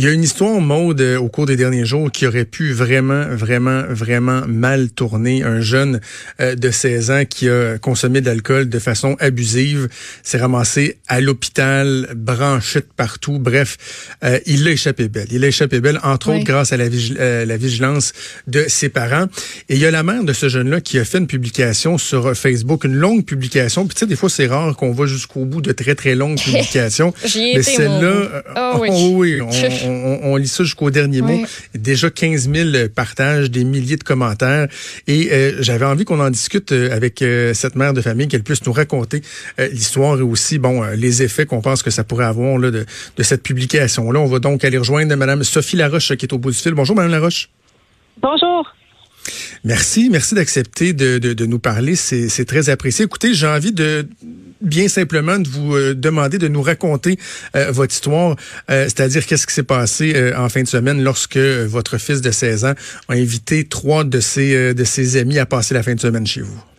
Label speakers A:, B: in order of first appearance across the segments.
A: Il y a une histoire, Maude, au cours des derniers jours qui aurait pu vraiment, vraiment, vraiment mal tourner. Un jeune de 16 ans qui a consommé de l'alcool de façon abusive s'est ramassé à l'hôpital, branché de partout. Bref, il a échappé belle. Il a échappé belle, entre autres grâce à la, la vigilance de ses parents. Et il y a la mère de ce jeune-là qui a fait une publication sur Facebook, une longue publication. Puis tu sais, des fois, c'est rare qu'on va jusqu'au bout de très, très longues publications.
B: Mais celle-là, euh,
A: oh, oui, oh, oui on, lit ça jusqu'au dernier mot. Déjà 15 000 partages, des milliers de commentaires. Et euh, j'avais envie qu'on en discute euh, avec cette mère de famille, qu'elle puisse nous raconter l'histoire et aussi, bon, les effets qu'on pense que ça pourrait avoir là, de, de cette publication-là. On va donc aller rejoindre Mme Sophie Laroche qui est au bout du fil. Bonjour, Mme Laroche.
C: Bonjour.
A: Merci, merci d'accepter de, de, nous parler. C'est très apprécié. Écoutez, j'ai envie de bien simplement de vous euh, demander de nous raconter euh, votre histoire, euh, c'est-à-dire qu'est-ce qui s'est passé en fin de semaine lorsque votre fils de 16 ans a invité trois de ses, de ses amis à passer la fin de semaine chez vous?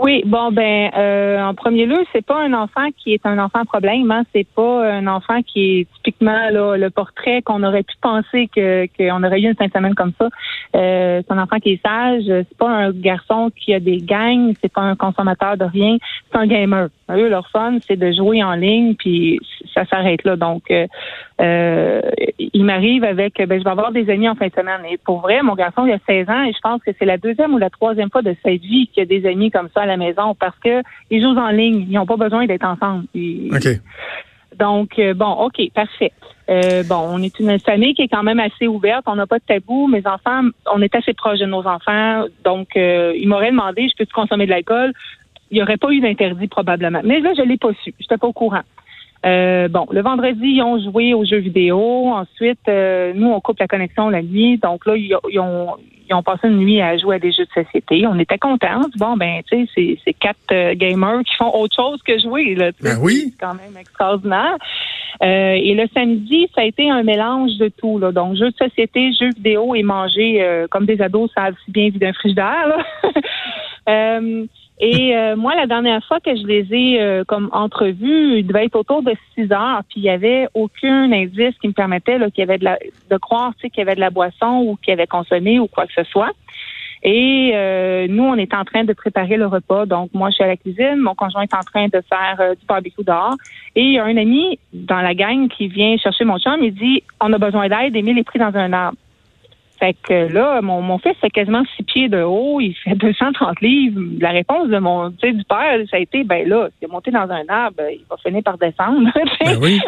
C: Oui, bon ben euh, en premier lieu, c'est pas un enfant qui est un enfant problème, hein. c'est pas un enfant qui est typiquement là, le portrait qu'on aurait pu penser que qu'on aurait eu une fin de semaine comme ça. Euh, c'est un enfant qui est sage, c'est pas un garçon qui a des gangs, c'est pas un consommateur de rien, c'est un gamer. Eux, leur fun, c'est de jouer en ligne, puis ça s'arrête là. Donc, euh, euh, il m'arrive avec, ben, je vais avoir des amis en fin de semaine. Et pour vrai, mon garçon, il a 16 ans, et je pense que c'est la deuxième ou la troisième fois de sa vie qu'il a des amis comme ça à la maison, parce que ils jouent en ligne, ils n'ont pas besoin d'être ensemble.
A: OK.
C: Donc, euh, bon, OK, parfait. bon, on est une famille qui est quand même assez ouverte. On n'a pas de tabou. Mes enfants, on est assez proches de nos enfants. Donc, ils m'auraient demandé, je peux-tu consommer de l'alcool? il n'y aurait pas eu d'interdit probablement. Mais là, je ne l'ai pas su. Je n'étais pas au courant. Euh, bon, le vendredi, ils ont joué aux jeux vidéo. Ensuite, euh, nous, on coupe la connexion la nuit. Donc là, ils, ont, passé une nuit à jouer à des jeux de société. On était contents. Bon, ben, tu sais, c'est quatre euh, gamers qui font autre chose que jouer. Là,
A: ben oui.
C: C'est quand même extraordinaire. et le samedi, ça a été un mélange de tout. Là. Donc, jeux de société, jeux vidéo et manger comme des ados savent si bien vu d'un frigidaire. Là. Et euh, moi, la dernière fois que je les ai euh, comme entrevus, il devait être autour de 6 heures, puis il n'y avait aucun indice qui me permettait qu'il y avait de, la, de croire qu'il y avait de la boisson ou qu'il avait consommé ou quoi que ce soit. Et euh, nous, on est en train de préparer le repas. Donc, moi, je suis à la cuisine, mon conjoint est en train de faire du barbecue dehors. Et il y a un ami dans la gang qui vient chercher mon chum, il dit, on a besoin d'aide, Émile est pris dans un arbre. Fait que là, mon, mon fils fait quasiment six pieds de haut, il fait 230 livres. La réponse de mon du père, ça a été ben là, s'il est monté dans un arbre, il va finir par descendre.
A: Ben oui.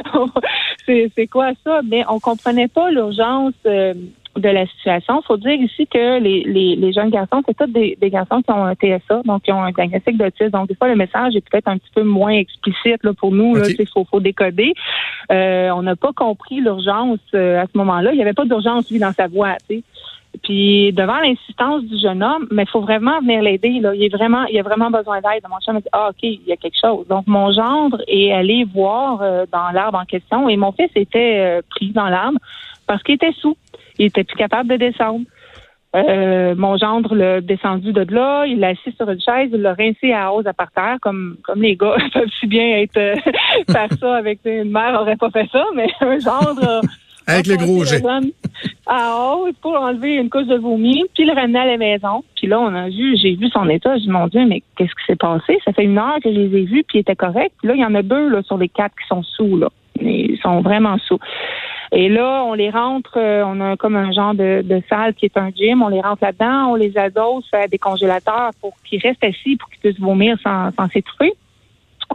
C: c'est quoi ça? Mais on comprenait pas l'urgence euh, de la situation. Il faut dire ici que les, les, les jeunes garçons, c'est tous des, des, garçons qui ont un TSA, donc qui ont un diagnostic d'autisme. Donc, des fois, le message est peut-être un petit peu moins explicite là, pour nous. Il faut, faut décoder. Euh, on n'a pas compris l'urgence euh, à ce moment-là. Il n'y avait pas d'urgence, lui, dans sa voix. Puis devant l'insistance du jeune homme, mais il faut vraiment venir l'aider. Là. Il est vraiment, il a vraiment besoin d'aide. Mon chum a dit Ah, OK, il y a quelque chose. Donc, mon gendre est allé voir euh, dans l'arbre en question et mon fils était pris dans l'arbre parce qu'il était sous. Il était plus capable de descendre. Euh, mon gendre l'a descendu de là, il l'a assis sur une chaise, il l'a rincé à hausse à par terre, comme, comme les gars peuvent si bien être euh, faire ça avec une mère aurait pas fait ça, mais un gendre
A: avec le gros jet.
C: À hausse pour enlever une couche de vomi, puis le ramener à la maison. Puis là, on a vu, j'ai vu son état, j'ai dit mon Dieu, mais qu'est-ce qui s'est passé? Ça fait une heure que je les ai vus, puis il était correct. Puis là, il y en a deux là, sur les quatre qui sont sous là. Ils sont vraiment sous. Et là, on les rentre, euh, on a comme un genre de, salle qui est un gym, on les rentre là-dedans, on les adosse à des congélateurs pour qu'ils restent assis, pour qu'ils puissent vomir sans, s'étouffer.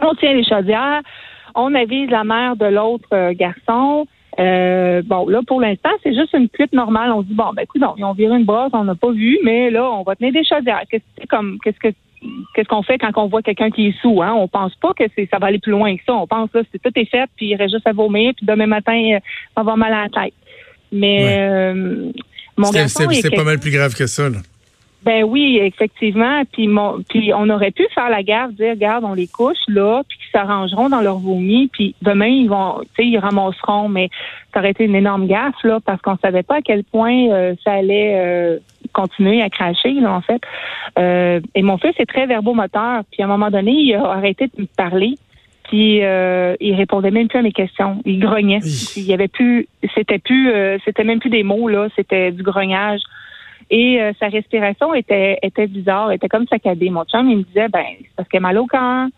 C: On tient les chaudières, on avise la mère de l'autre euh, garçon. Euh, bon, là, pour l'instant, c'est juste une cuite normale. On se dit, bon, ben, écoute, ils ont viré une brosse, on n'a pas vu, mais là, on va tenir des chaudières. Qu'est-ce comme, qu'est-ce que qu'est-ce qu'on fait quand on voit quelqu'un qui est sous, hein? On pense pas que c'est ça va aller plus loin que ça. On pense là, c'est tout est fait, puis il reste juste à vomir, puis demain matin, euh, on va avoir mal à la tête. Mais euh, mon garçon,
A: c'est pas mal plus grave que ça. Là.
C: Ben oui, effectivement. Puis, mon, puis on aurait pu faire la gaffe, dire, regarde, on les couche là, puis qu'ils s'arrangeront dans leur vomi, puis demain ils vont, tu sais, ils ramasseront. Mais ça aurait été une énorme gaffe là, parce qu'on savait pas à quel point euh, ça allait euh, continuer à cracher là, en fait. Euh, et mon fils est très verbomoteur. Puis à un moment donné, il a arrêté de me parler. Puis euh, il répondait même plus à mes questions. Il grognait. Il y avait plus, c'était plus, euh, c'était même plus des mots là, c'était du grognage. Et euh, sa respiration était était bizarre, était comme saccadée. Mon chum, il me disait, ben c'est parce qu'il a mal au cœur.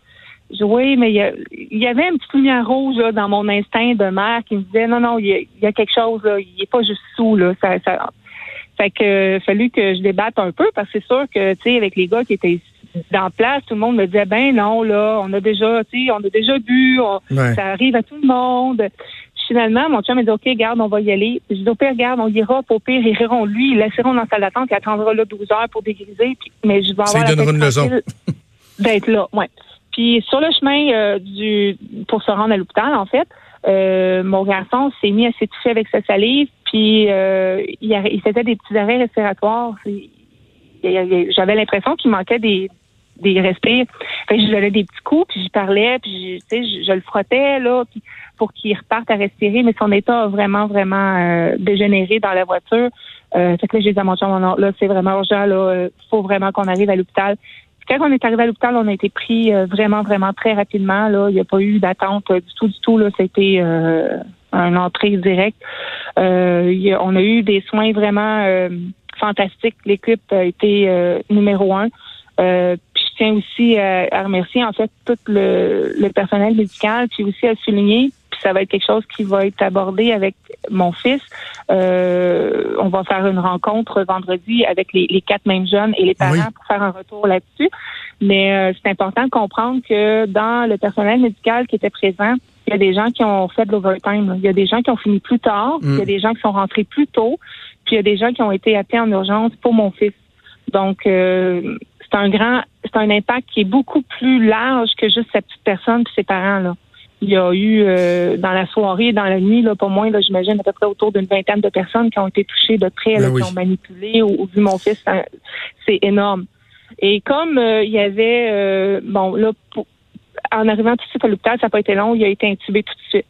C: Je, oui, mais il y, avait une petite lumière rouge là, dans mon instinct de mère qui me disait, non, non, il y a, quelque chose là, il est pas juste sous là. Ça, ça, fait que fallu que je débatte un peu parce que c'est sûr que tu sais avec les gars qui étaient dans place, tout le monde me disait ben non là, on a déjà, tu sais, on a déjà bu, ça arrive à tout le monde. Finalement, mon chum m'a dit OK, garde, on va y aller. Je dis au pire, garde, on ira, au pire, ils riront lui, ils laisseront dans la salle d'attente, il attendra là 12 heures pour dégriser, puis, mais je vais avoir
A: la une leçon.
C: d'être là, ouais. Puis sur le chemin euh, du pour se rendre à l'hôpital, en fait, euh, mon garçon s'est mis à s'étouffer avec sa salive, puis euh, il, il, faisait des petits arrêts respiratoires. J'avais l'impression qu'il manquait des, des respires. Fait je lui donnais des petits coups, puis je parlais, puis je, je, je le frottais là, puis pour qu'il reparte à respirer, mais son état a vraiment, vraiment euh, dégénéré dans la voiture. Euh, fait que là, j'ai dit à mon chum, là, c'est vraiment urgent, là, faut vraiment qu'on arrive à l'hôpital. Quand on est arrivé à l'hôpital, on a été pris euh, vraiment, vraiment très rapidement. Là, il n'y a pas eu d'attente du tout, du tout. Là, c'était euh, une entrée directe. Euh, on a eu des soins vraiment fantastiques. L'équipe a été numéro un. puis je tiens aussi à, remercier en fait tout le, le personnel médical, puis aussi à souligner ça va être quelque chose qui va être abordé avec mon fils. Euh, on va faire une rencontre vendredi avec les, quatre mêmes jeunes et les parents pour faire un retour là-dessus. Mais euh, c'est important de comprendre que dans le personnel médical qui était présent, il y a des gens qui ont fait de l'overtime. Il y a des gens qui ont fini plus tard. Il y a mm. des gens qui sont rentrés plus tôt. Puis il y a des gens qui ont été appelés en urgence pour mon fils. Donc, euh, c'est un grand, c'est un impact qui est beaucoup plus large que juste cette petite personne et ses parents là. Il y a eu euh, dans la soirée, dans la nuit, là, pas moins, là, j'imagine à peu près autour d'une vingtaine de personnes qui ont été touchées de près, ben qui ont manipulé ou, vu mon fils. C'est énorme. Et comme euh, il y avait, euh, bon, là, en arrivant tout de suite à l'hôpital, ça n'a pas été long, il a été intubé tout de suite.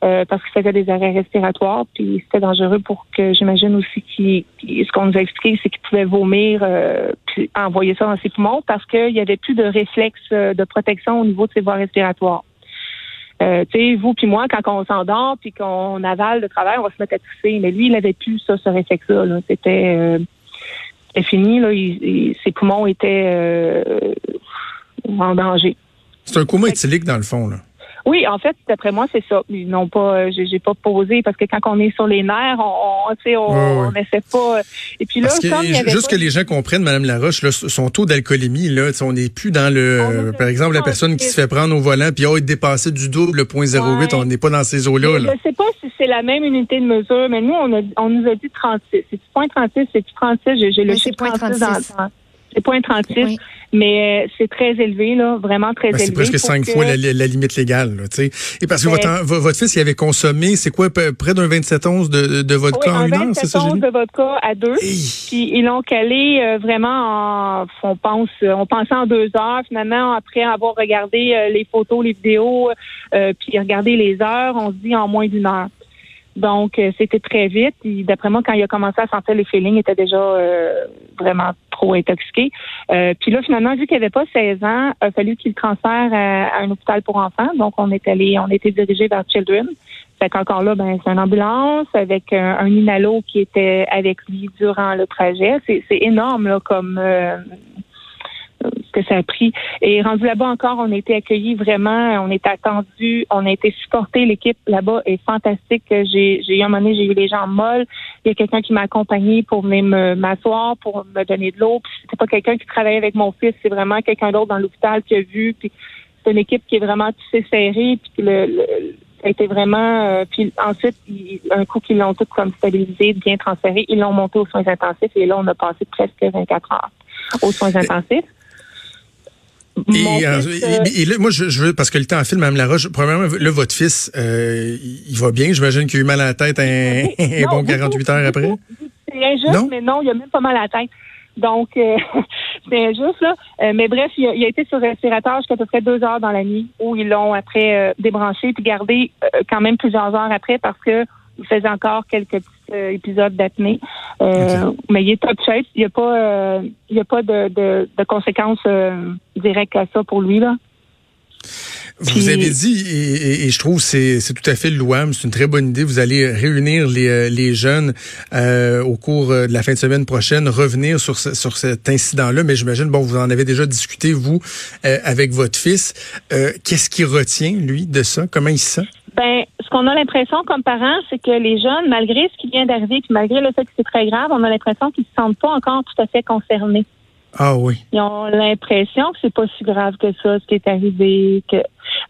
C: parce qu'il faisait des arrêts respiratoires, puis c'était dangereux pour que j'imagine aussi qu'il, ce qu'on nous a expliqué, c'est qu'il pouvait vomir, puis envoyer ça dans ses poumons parce qu'il n'y avait plus de réflexe de protection au niveau de ses voies respiratoires. Euh, tu sais, vous puis moi, quand on s'endort puis qu'on avale de travail, on va se mettre à tousser. Mais lui, il avait plus ça, ce réflexe-là. C'était euh, fini. Là. ses poumons étaient euh, en danger.
A: C'est un coma éthylique, dans le fond. là.
C: Oui, en fait, d'après moi, c'est ça. Ils n'ont pas, euh, j'ai pas posé parce que quand on est sur les nerfs, on, on, on, essaie pas. Et puis là,
A: juste que les gens comprennent, Madame Laroche, là, son taux d'alcoolémie, là, on n'est plus dans le, par exemple, la personne qui se fait prendre au volant puis oh, être dépassé du double, le point 08, on n'est pas dans ces eaux-là.
C: Je ne sais pas si c'est la même unité de mesure, mais nous, on, a, on nous a dit 36. C'est point 36, c'est 36. J'ai le chiffre 36 dans le c'est point 36, mais euh, c'est très élevé, là, vraiment très ben, élevé.
A: C'est presque cinq fois la, limite légale, tu sais. Et parce que ben, votre, votre, fils, il avait consommé, c'est quoi, près d'un 27 onces de, de vodka
C: oui, en
A: une heure,
C: c'est ça? de vodka à deux. Puis ils l'ont calé euh, vraiment en, on pense, on pensait en deux heures. Finalement, après avoir regardé euh, les photos, les vidéos, puis regardé les heures, on se dit en moins d'une heure. Donc, euh, c'était très vite. D'après moi, quand il a commencé à sentir les feelings, il était déjà euh, vraiment intoxiqué. Euh, puis là, finalement, vu qu'il n'avait pas 16 ans, il a fallu qu'il transfère à, un hôpital pour enfants. Donc, on est allé, on était dirigé vers Children. Fait qu'encore là, ben, c'est une ambulance avec un, un, inhalo qui était avec lui durant le trajet. C'est énorme là, comme que ça a pris. Et rendu là-bas encore, on a été accueillis vraiment, on est attendu, on a été supporté. L'équipe là-bas est fantastique. J'ai, j'ai eu un moment donné, j'ai eu les gens molles. Il y a quelqu'un qui m'a accompagné pour venir m'asseoir, pour me donner de l'eau. Puis c'était pas quelqu'un qui travaillait avec mon fils, c'est vraiment quelqu'un d'autre dans l'hôpital qui a vu. Puis c'est une équipe qui est vraiment tissée serrée. Puis le, ça a été vraiment. Euh, puis ensuite, un coup qu'ils l'ont tout comme stabilisé, bien transféré, ils l'ont monté aux soins intensifs et là, on a passé presque 24 heures aux soins intensifs.
A: Et, euh, moi, je, veux, parce que le temps file, Mme Laroche, premièrement, là, votre fils, euh, il va bien. J'imagine qu'il a eu mal à la tête un, bon 48 heures après.
C: C'est injuste, mais non, il a même pas mal à la tête. Donc, euh, c'est injuste, là. mais bref, il a, été sur respirateur jusqu'à peu près deux heures dans la nuit, où ils l'ont après débranché puis gardé quand même plusieurs heures après parce que il faisait encore quelques euh, épisodes d'apnée. Euh, mais il est top shape. Il n'y a pas, euh, il y a pas de, de, de conséquences directes à ça pour lui. là.
A: Vous avez dit, et, je trouve c'est c'est tout à fait louable, c'est une très bonne idée. Vous allez réunir les, euh, les jeunes euh, au cours euh, de la fin de semaine prochaine, revenir sur sur cet incident-là. Mais j'imagine, bon, vous en avez déjà discuté vous avec votre fils. Qu'est-ce qui retient lui de ça? Comment il se sent?
C: Ben, ce qu'on a l'impression comme parents, c'est que les jeunes, malgré ce qui vient d'arriver, malgré le fait que c'est très grave, on a l'impression qu'ils se sentent pas encore tout à fait concernés.
A: Ah oui.
C: Ils ont l'impression que c'est pas si grave que ça, ce qui est arrivé. Que...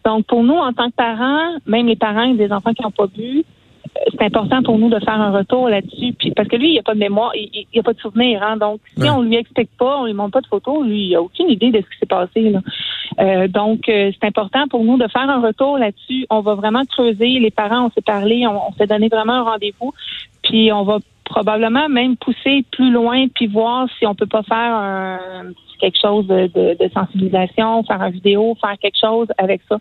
C: Donc, pour nous, en tant que parents, même les parents des enfants qui n'ont pas bu, c'est important pour nous de faire un retour là-dessus. Puis parce que lui, il n'y a pas de mémoire, il n'y a pas de souvenir. Hein? Donc, si on lui explique pas, on lui montre pas de photos, lui, il a aucune idée de ce qui s'est passé. Là. Euh, donc, euh, c'est important pour nous de faire un retour là-dessus. On va vraiment creuser. Les parents, on s'est parlé, on, on s'est donné vraiment un rendez-vous. Puis on va probablement même pousser plus loin puis voir si on peut pas faire un, quelque chose de, de, sensibilisation, faire une vidéo, faire quelque chose avec ça.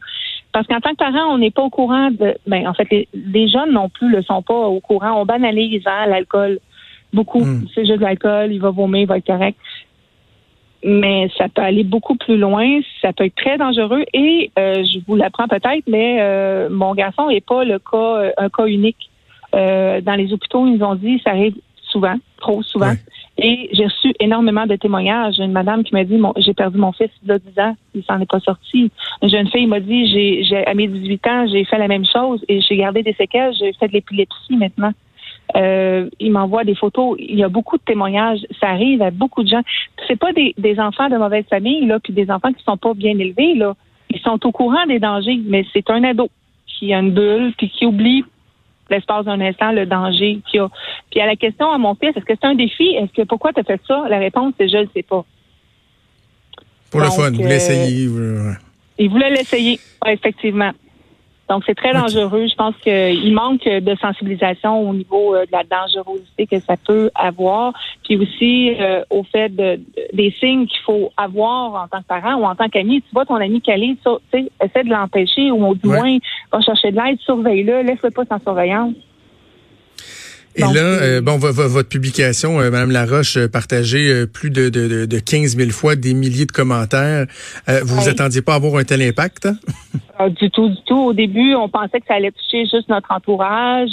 C: Parce qu'en tant que parent, on n'est pas au courant de. Ben, en fait, les, jeunes non plus le sont pas au courant. On banalise hein, l'alcool beaucoup. Hmm. C'est juste de l'alcool, il va vomir, il va être correct. Mais ça peut aller beaucoup plus loin, ça peut être très dangereux. Et euh, je vous l'apprends peut-être, mais euh, mon garçon n'est pas le cas, un cas unique. Euh, dans les hôpitaux, ils nous ont dit ça arrive souvent, trop souvent. Et j'ai reçu énormément de témoignages. Une madame qui m'a dit j'ai perdu mon fils il y a 10 ans, il s'en est pas sorti. Une jeune fille m'a dit j'ai, à mes 18 ans, j'ai fait la même chose et j'ai gardé des séquelles, j'ai fait de l'épilepsie maintenant. Euh, il m'envoie des photos. Il y a beaucoup de témoignages. Ça arrive à beaucoup de gens. C'est pas des, des enfants de mauvaise famille là, puis des enfants qui sont pas bien élevés là. Ils sont au courant des dangers, mais c'est un ado qui a une bulle puis qui oublie l'espace d'un instant le danger qu'il y a. Puis à la question à mon fils, est-ce que c'est un défi? Est-ce que pourquoi tu as fait ça? La réponse, c'est je ne sais pas.
A: Pour le fun, vous voulez essayer.
C: Il voulait l'essayer, effectivement. Donc, c'est très dangereux. Je pense qu'il manque de sensibilisation au niveau euh, de la dangerosité que ça peut avoir, puis aussi euh, au fait de, des signes qu'il faut avoir en tant que parent ou en tant qu'ami. Tu vois ton ami calé, tu sais, essaie de l'empêcher ou du moins va chercher de l'aide, surveille-le, laisse-le pas sans surveillance.
A: Et là, euh, bon, votre publication, euh, Madame Laroche, euh, partagée plus de, de, de 15 000 fois des milliers de commentaires. vous vous attendiez pas à avoir un tel impact?
C: Ah, du tout, du tout. Au début, on pensait que ça allait toucher juste notre entourage,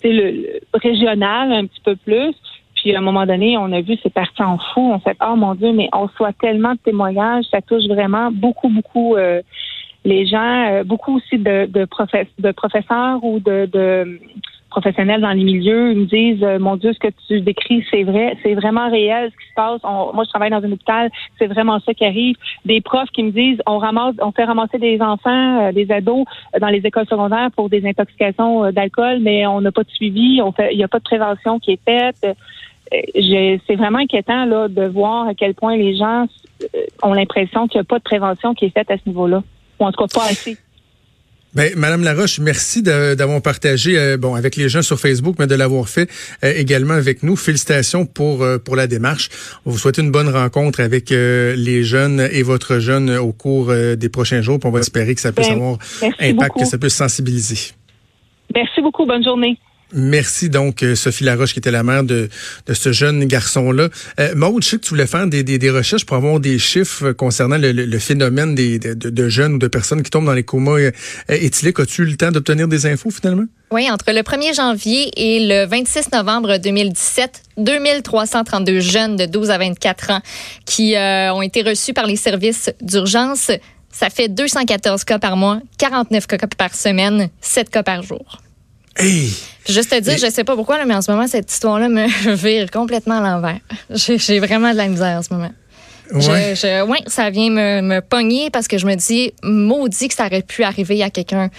C: c'est le, régional un petit peu plus. Puis à un moment donné, on a vu c'est parti en fou. On s'est dit, oh mon Dieu, mais on reçoit tellement de témoignages, ça touche vraiment beaucoup, beaucoup les gens, beaucoup aussi de, de, de professeurs ou de, de professionnels dans les milieux ils me disent euh, mon Dieu ce que tu décris c'est vrai c'est vraiment réel ce qui se passe. Moi je travaille dans un hôpital c'est vraiment ça qui arrive. Des profs qui me disent on ramasse on fait ramasser des enfants euh, des ados euh, dans les écoles secondaires pour des intoxications d'alcool mais on n'a pas de suivi on fait il n'y a pas de prévention qui est faite. C'est vraiment inquiétant là de voir à quel point les gens ont l'impression qu'il n'y a pas de prévention qui est faite à ce niveau-là. Ou en tout cas pas assez
A: ben, Madame Laroche, merci d'avoir partagé euh, bon avec les gens sur Facebook, mais de l'avoir fait euh, également avec nous. Félicitations pour euh, pour la démarche. On vous souhaite une bonne rencontre avec les jeunes et votre jeune au cours des prochains jours. Puis on va espérer que ça puisse ben, avoir impact, que ça puisse sensibiliser.
C: Merci beaucoup. Bonne journée.
A: Merci donc euh, Sophie Laroche qui était la mère de, ce jeune garçon-là. Euh, Maud, je sais que tu voulais faire des, recherches pour avoir des chiffres concernant le, phénomène des, de, jeunes ou de personnes qui tombent dans les comas euh, éthyliques. As-tu eu le temps d'obtenir des infos finalement?
B: Oui, entre le 1er janvier et le 26 novembre 2017, 2332 jeunes de 12 à 24 ans qui euh, ont été reçus par les services d'urgence. Ça fait 214 cas par mois, 49 cas par semaine, 7 cas par jour.
A: Hey!
B: juste te dire, je sais pas pourquoi, mais en ce moment, cette histoire-là me vire complètement à l'envers. J'ai vraiment de la misère en ce moment. Ouais. ça vient me, me pogner parce que je me dis, maudit que ça aurait pu arriver à quelqu'un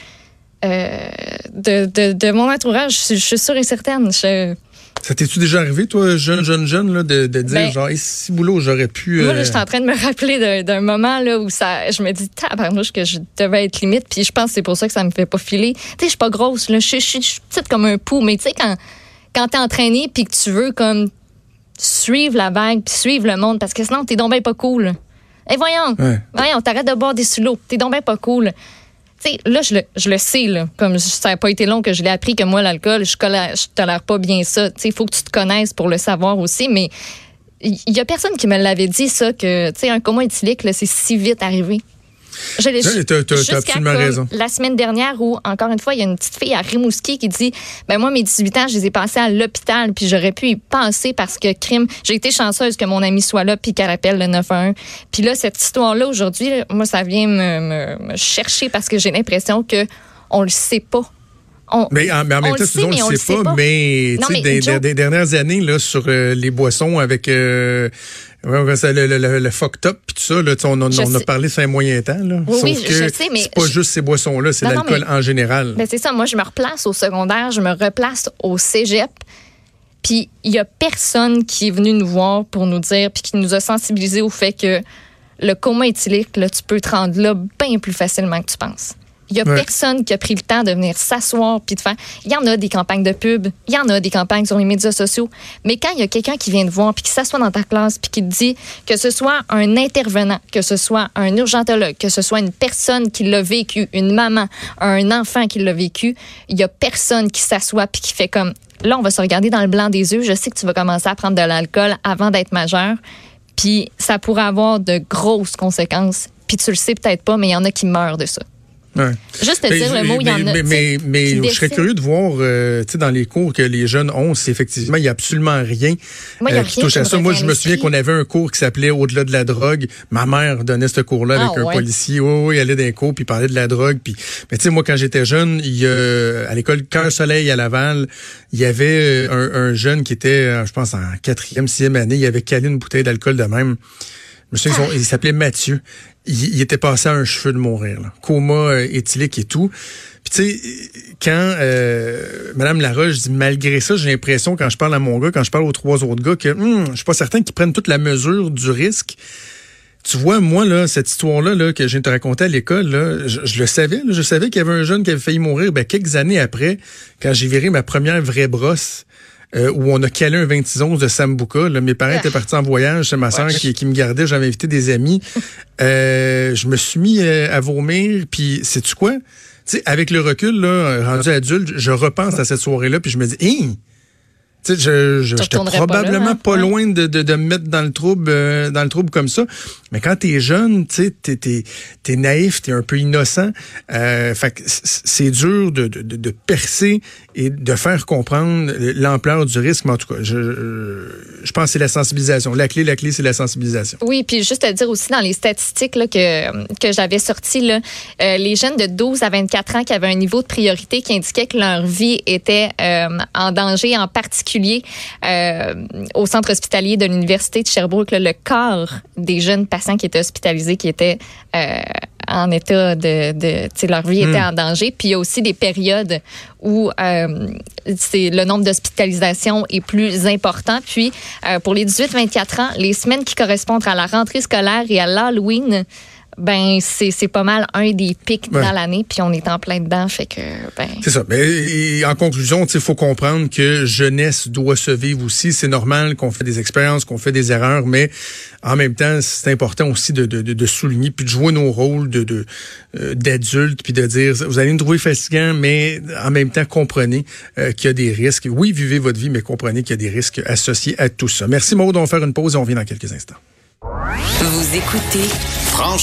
B: euh, de, de, de, mon entourage. Je, je, suis sûre et certaine. Je,
A: ça t'es-tu déjà arrivé, toi, jeune, jeune, jeune, là, de, de dire, ben, genre, si boulot, j'aurais pu.
B: Moi,
A: je
B: suis en train de me rappeler d'un moment là, où ça, je me dis, tabarnouche, que je devais être limite. Puis je pense que c'est pour ça que ça me fait pas filer. Tu sais, je suis pas grosse, là. Je suis petite comme un pou. Mais tu sais, quand, quand t'es entraîné puis que tu veux, comme, suivre la vague puis suivre le monde, parce que sinon, t'es donc bien pas cool. Et voyons, voyons, t'arrêtes de boire des sous t'es donc bien pas cool sais, là, je le, je le sais, là, comme ça n'a pas été long que je l'ai appris que moi, l'alcool, je, je tolère pas bien ça. Il faut que tu te connaisses pour le savoir aussi, mais il y a personne qui me l'avait dit, ça, que, tu sais, un coma éthylique, c'est si vite arrivé. Jusqu'à
A: absolument raison.
B: La semaine dernière où, encore une fois, il y a une petite fille à Rimouski qui dit ben moi, mes 18 ans, je les ai passés à l'hôpital, puis j'aurais pu y penser parce que crime. J'ai été chanceuse que mon amie soit là, puis qu'elle appelle le 911. Puis là, cette histoire-là, aujourd'hui, moi, ça vient me, me- me chercher parce que j'ai l'impression que on le sait pas. On-
A: Mais en, mais en même temps,
B: sait,
A: on
B: mais
A: le sait pas,
B: pas.
A: mais,
B: Non, mais
A: des,
B: Joe-
A: des- des dernières années, là, sur euh, les boissons avec euh, ouais, on va dire le, le, le, le fuck top puis tout ça, là, on, on a parlé sur un moyen temps. Là.
B: Oui,
A: Sauf
B: oui,
A: que
B: je sais, mais
A: c'est pas
B: je-
A: juste ces boissons-là, c'est l'alcool en général.
B: Ben, c'est ça. Moi, je me replace au secondaire, je me replace au cégep. Puis il y a personne qui est venu nous voir pour nous dire, puis qui nous a sensibilisés au fait que le coma éthylique, là, tu peux te rendre là bien plus facilement que tu penses. Il y a
A: Ouais.
B: personne qui a pris le temps de venir s'asseoir puis de faire. Il y en a des campagnes de pub, il y en a des campagnes sur les médias sociaux, mais quand il y a quelqu'un qui vient te voir puis qui s'assoit dans ta classe puis qui te dit que ce soit un intervenant, que ce soit un urgentologue, que ce soit une personne qui l'a vécu, une maman, un enfant qui l'a vécu, il y a personne qui s'assoit puis qui fait comme là on va se regarder dans le blanc des yeux, je sais que tu vas commencer à prendre de l'alcool avant d'être majeur, puis ça pourrait avoir de grosses conséquences, puis tu le sais peut-être pas, mais il y en a qui meurent de ça.
A: Ouais.
B: Juste te
A: Mais-
B: dire le mot, il y en a.
A: mais, mais, mais je serais curieux de voir, euh, tu sais, dans les cours que les jeunes ont, c'est effectivement, il n'y a absolument rien,
B: Moi, il y a
A: euh, qui
B: rien
A: touche
B: qui
A: à ça. Moi, je me souviens qu'on avait un cours qui s'appelait Au-delà de la drogue. Ma mère donnait ce cours-là avec
B: Ah,
A: un policier. Oui, oui, elle allait les cours, puis il parlait de la drogue. Puis, mais tu sais, moi, quand j'étais jeune, il y a, à l'école Cœur Soleil à Laval, il y avait euh, un, un jeune qui était, euh, je pense, en quatrième, sixième année, il avait calé une bouteille d'alcool de même. Je me souviens, il s'appelait Mathieu. Il, était passé à un cheveu de mourir. Là. Coma euh, éthylique et tout. Puis tu sais, quand euh, Madame Laroche dit malgré ça, j'ai l'impression quand je parle à mon gars, quand je parle aux trois autres gars, que hum, je suis pas certain qu'ils prennent toute la mesure du risque. Tu vois, moi, là, cette histoire-là là, que je viens de te raconter à l'école, je, je le savais. là, je savais qu'il y avait un jeune qui avait failli mourir ben, quelques années après, quand j'ai viré ma première vraie brosse. Euh, où on a calé un 26 onces de Sambuca. Là. Mes parents
B: Ah.
A: étaient partis en voyage, c'est ma soeur qui, qui me gardait, j'avais invité des amis. Euh, je me suis mis euh, à vomir, puis sais-tu quoi? Tu sais, avec le recul, là, rendu adulte, je repense à cette soirée-là, puis je me dis, Hein! Je, je, j'étais
B: retournerais pas là,
A: probablement
B: hein?
A: pas, loin de, de, de me mettre dans le trouble, euh, dans le trouble comme ça. Mais quand t'es jeune, tu sais, t'es, t'es, t'es naïf, t'es un peu innocent. Euh, fait que c- c'est dur de, de, de- de percer et de faire comprendre l'ampleur du risque. Mais en tout cas, je, je pense que c'est la sensibilisation. La clé, la clé, c'est la sensibilisation.
B: Oui, puis juste à dire aussi dans les statistiques là, que, que j'avais sorties, là, euh, les jeunes de 12 à 24 ans qui avaient un niveau de priorité qui indiquait que leur vie était euh, en danger, en particulier euh, au centre hospitalier de l'Université de Sherbrooke, là, le quart des jeunes patients qui étaient hospitalisés qui étaient euh, en état de, leur vie était en danger. Puis il y a aussi des périodes où euh, c'est le nombre d'hospitalisations est plus important. Puis euh, pour les 18-24 ans, les semaines qui correspondent à la rentrée scolaire et à l'Halloween, ben c'est c'est pas mal un des pics
A: Ouais.
B: dans l'année. Puis on est en plein dedans, fait que ben
A: C'est ça. Mais en conclusion, il faut comprendre que jeunesse doit se vivre aussi. C'est normal qu'on fait des expériences, qu'on fait des erreurs, mais en même temps, c'est important aussi de, de, souligner puis de jouer nos rôles de de, euh, d'adultes puis de dire vous allez nous trouver fatigant, mais en même temps comprenez euh, qu'il y a des risques. Oui, vivez votre vie, mais comprenez qu'il y a des risques associés à tout ça. Merci Maud, on va faire une pause et on revient dans quelques instants.
D: Vous écoutez
E: Franchement.